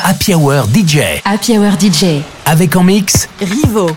Happy Hour DJ. Happy Hour DJ. Avec en mix Rivo.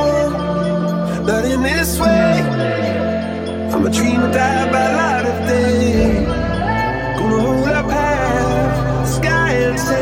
man, not in this way. I'm a dreamer, die by light of day. Gonna hold up half, sky and say.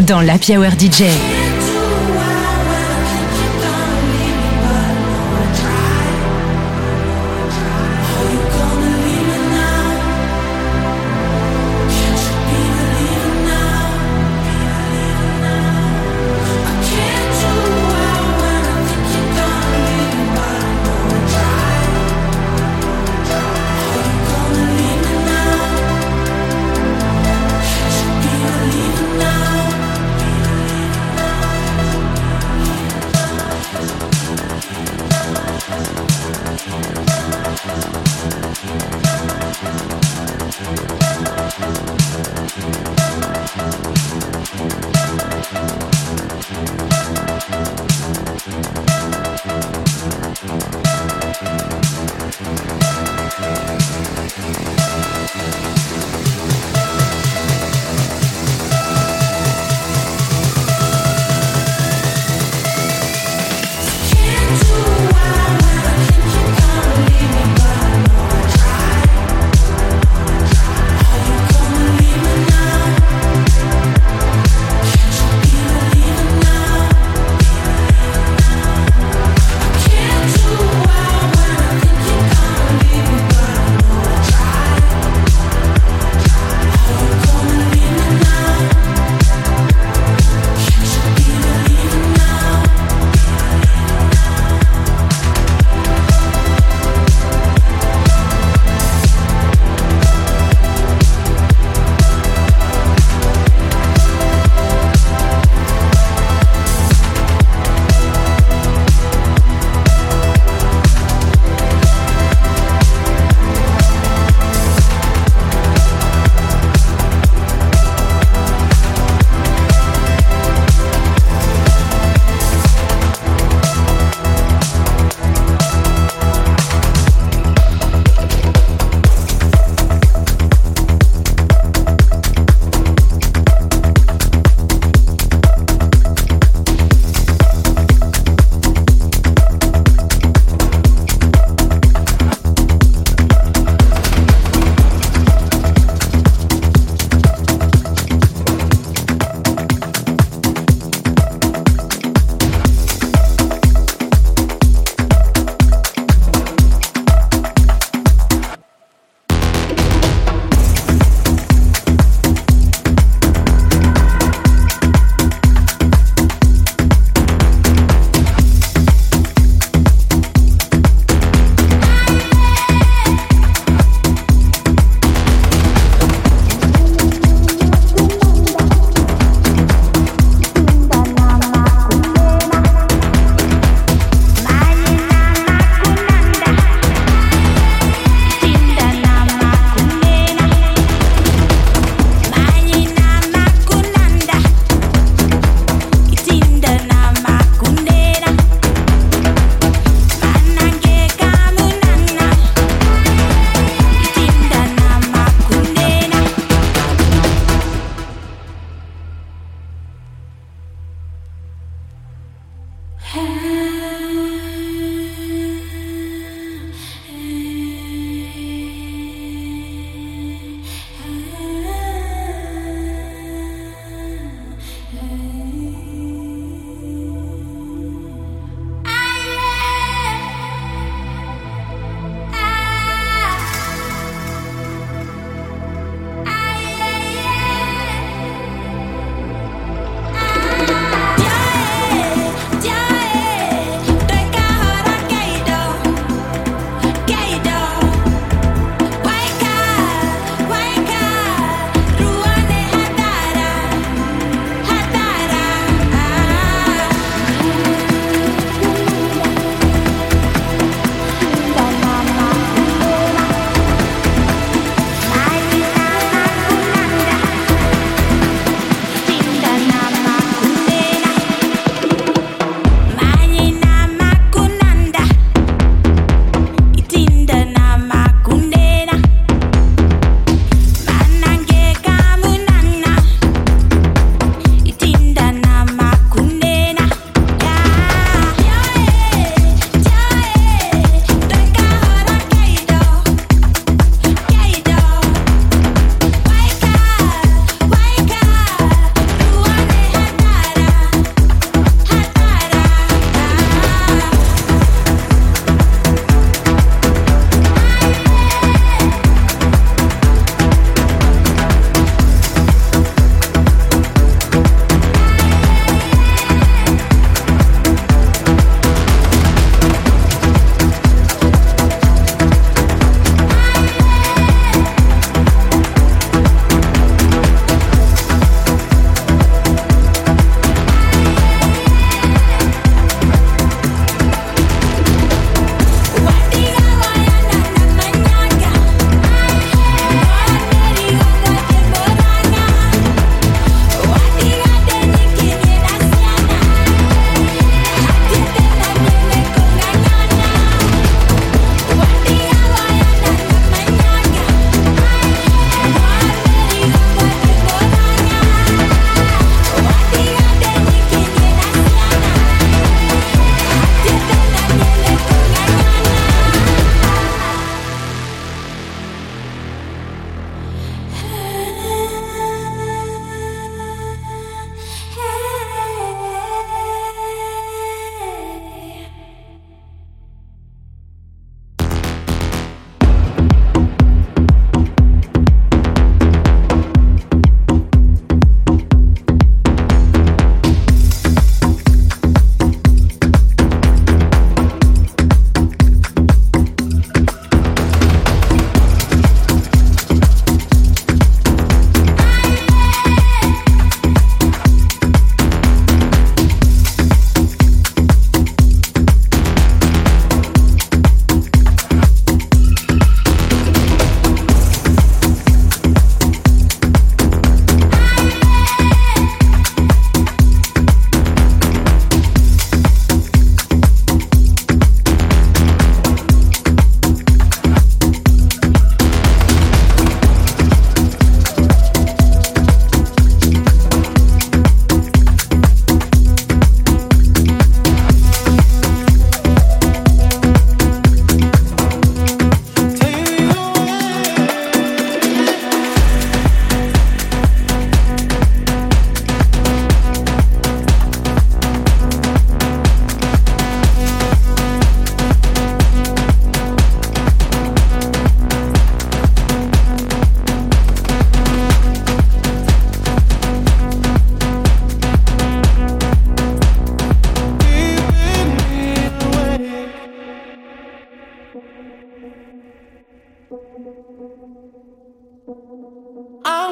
Dans la Hour DJ.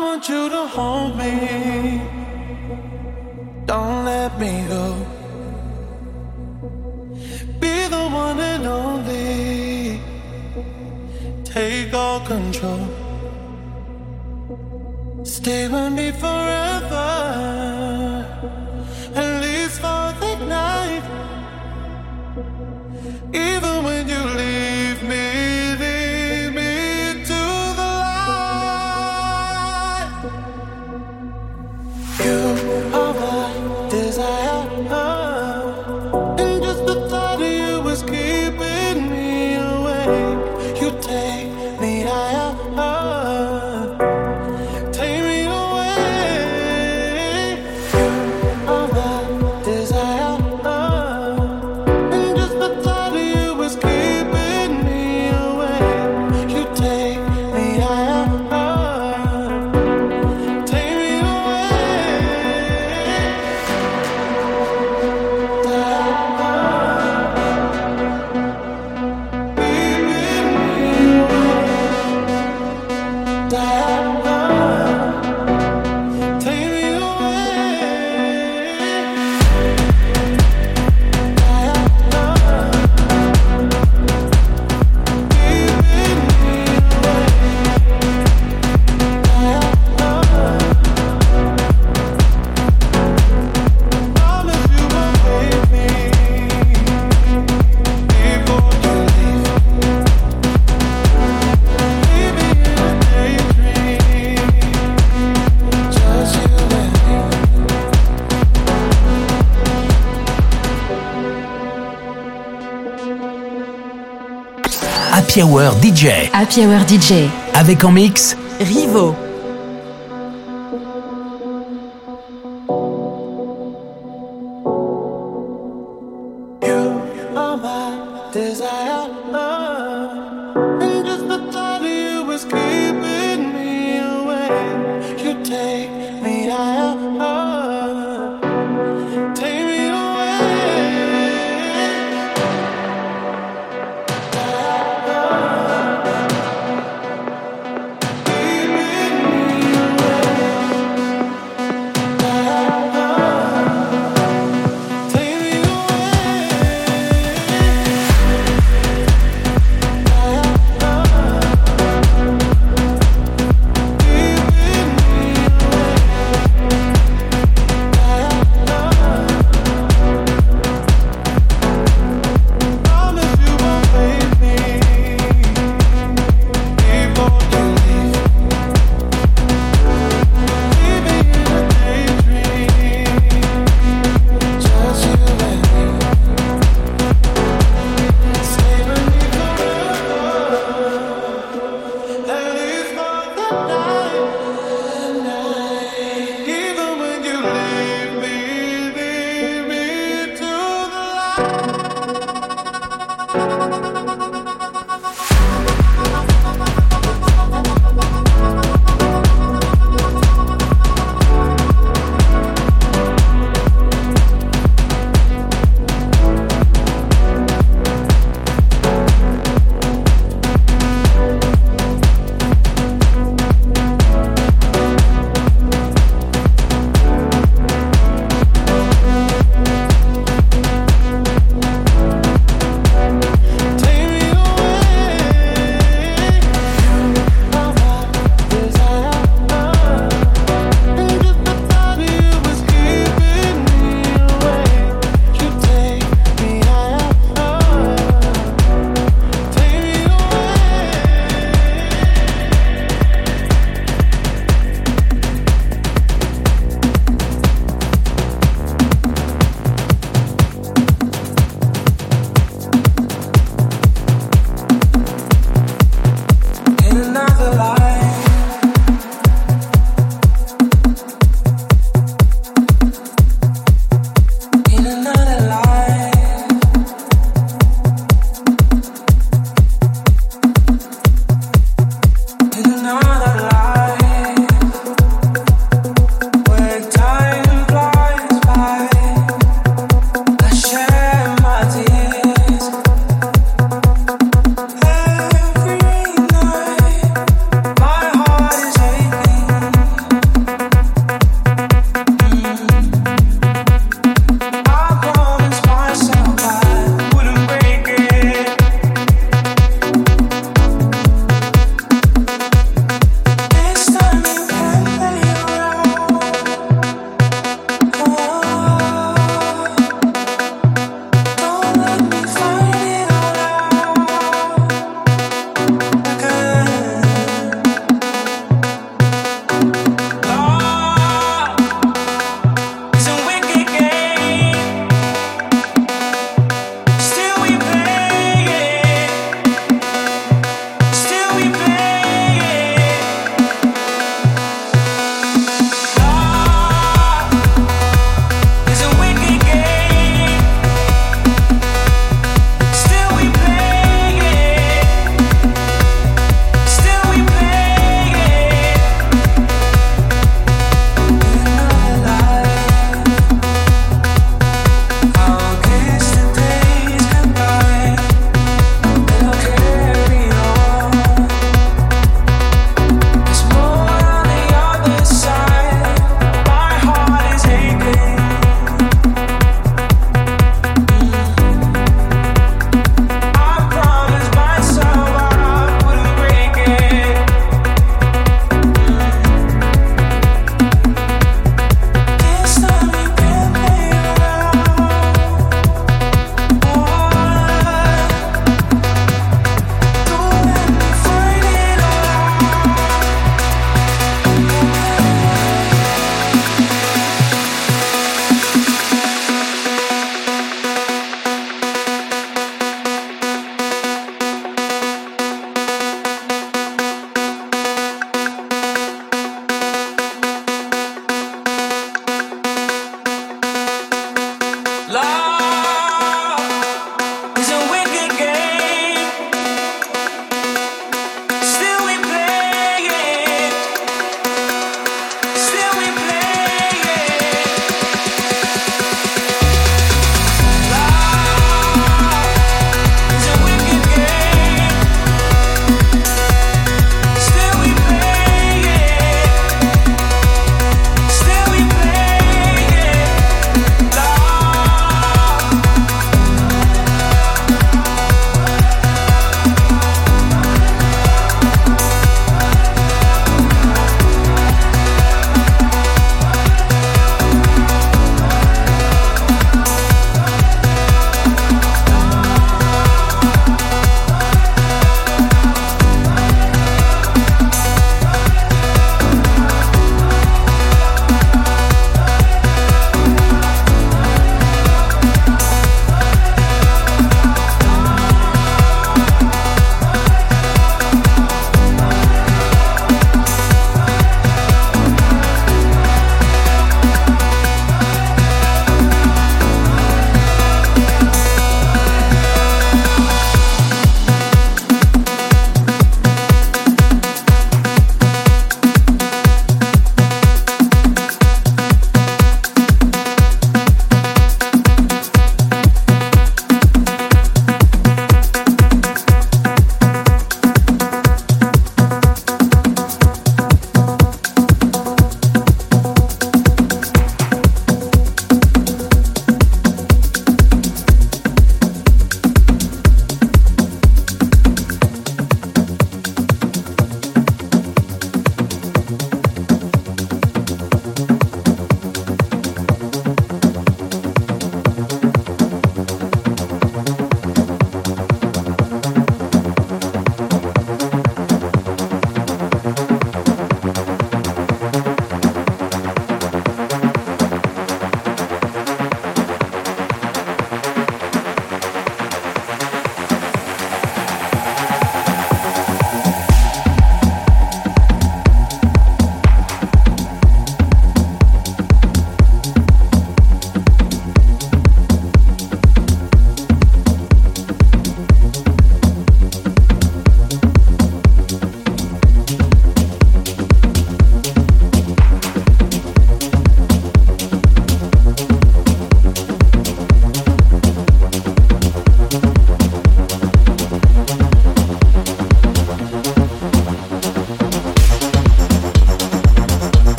want you to hold me. Don't let me go. Be the one and only. Take all control. Stay with me forever. At least for the night. Even when you leave. Happy Hour DJ. Avec en mix Rivo.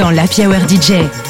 Dans la Hour DJ.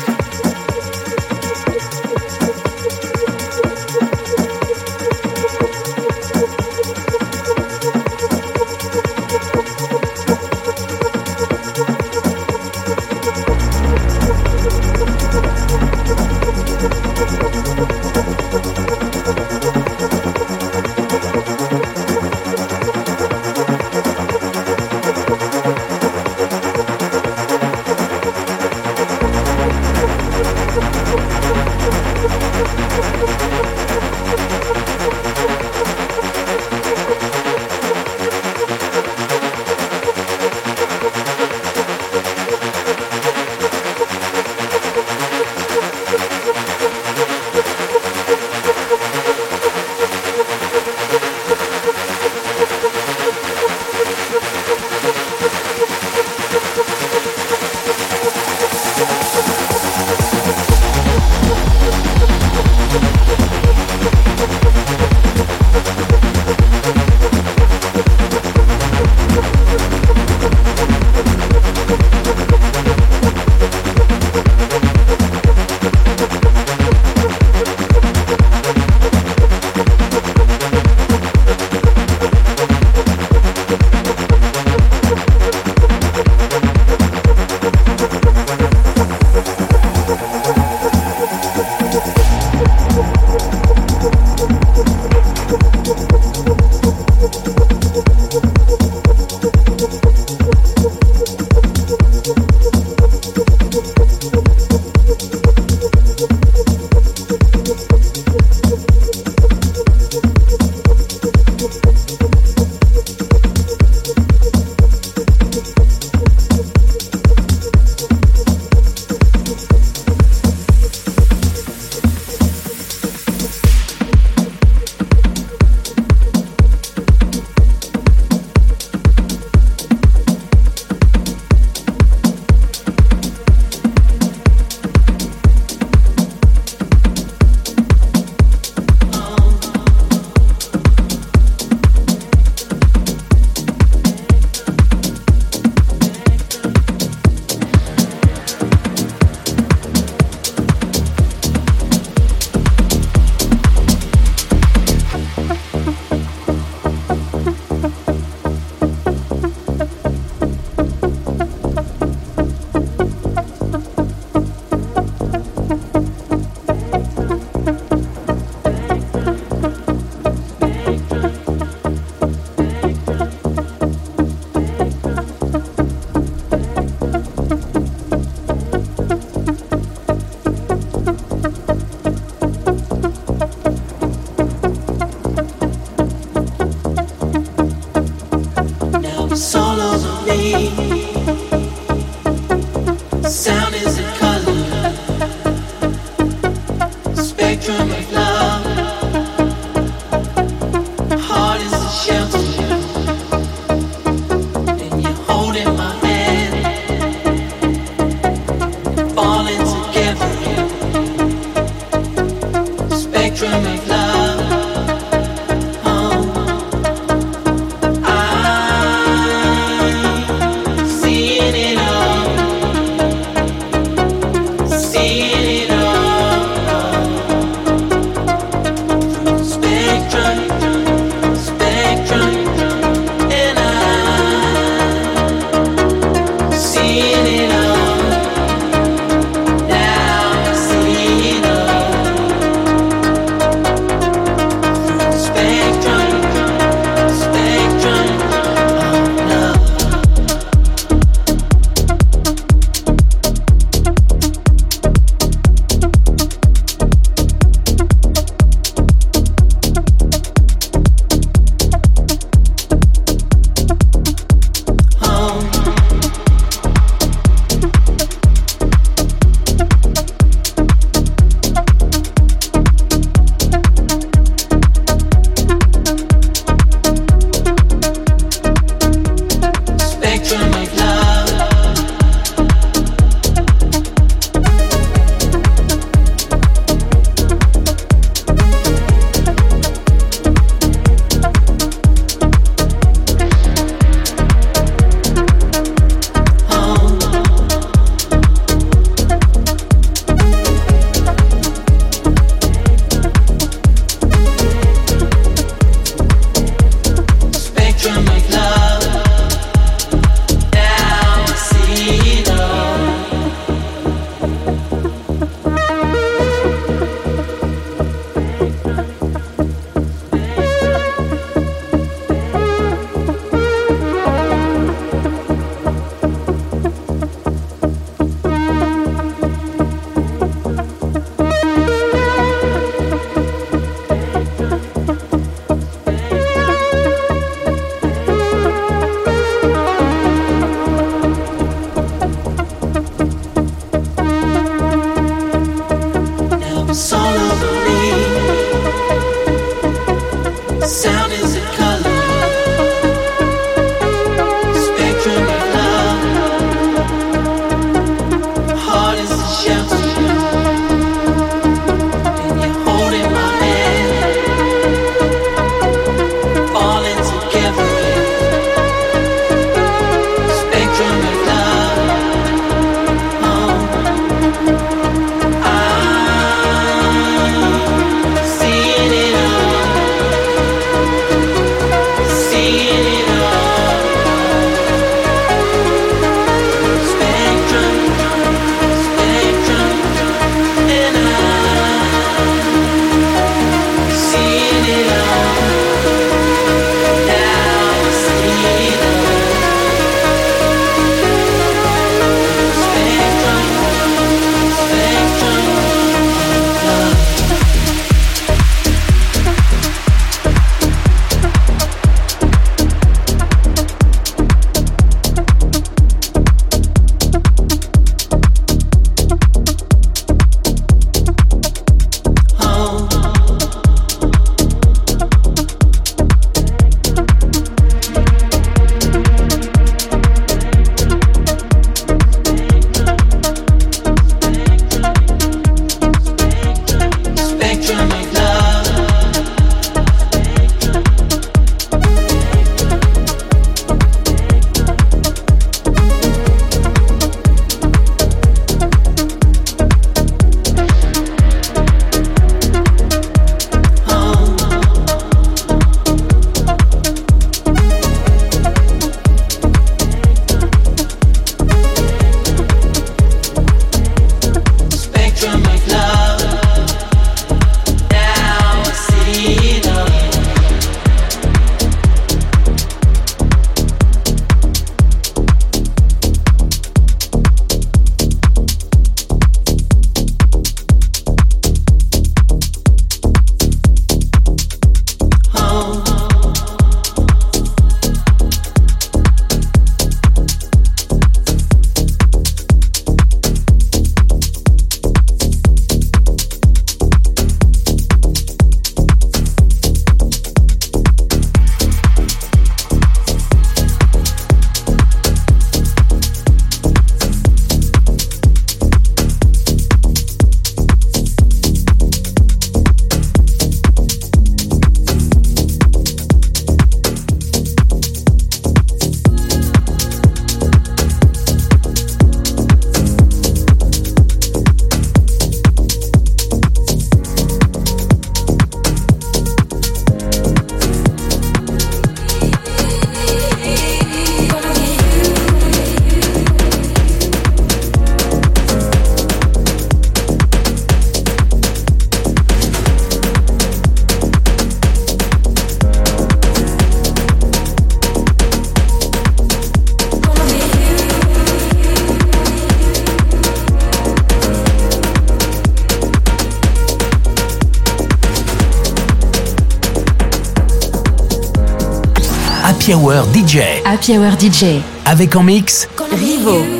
Hour DJ. Happy Hour DJ. Avec en mix Rivo.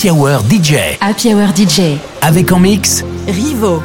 Happy Hour DJ. Happy Hour DJ. Avec en mix Rivo.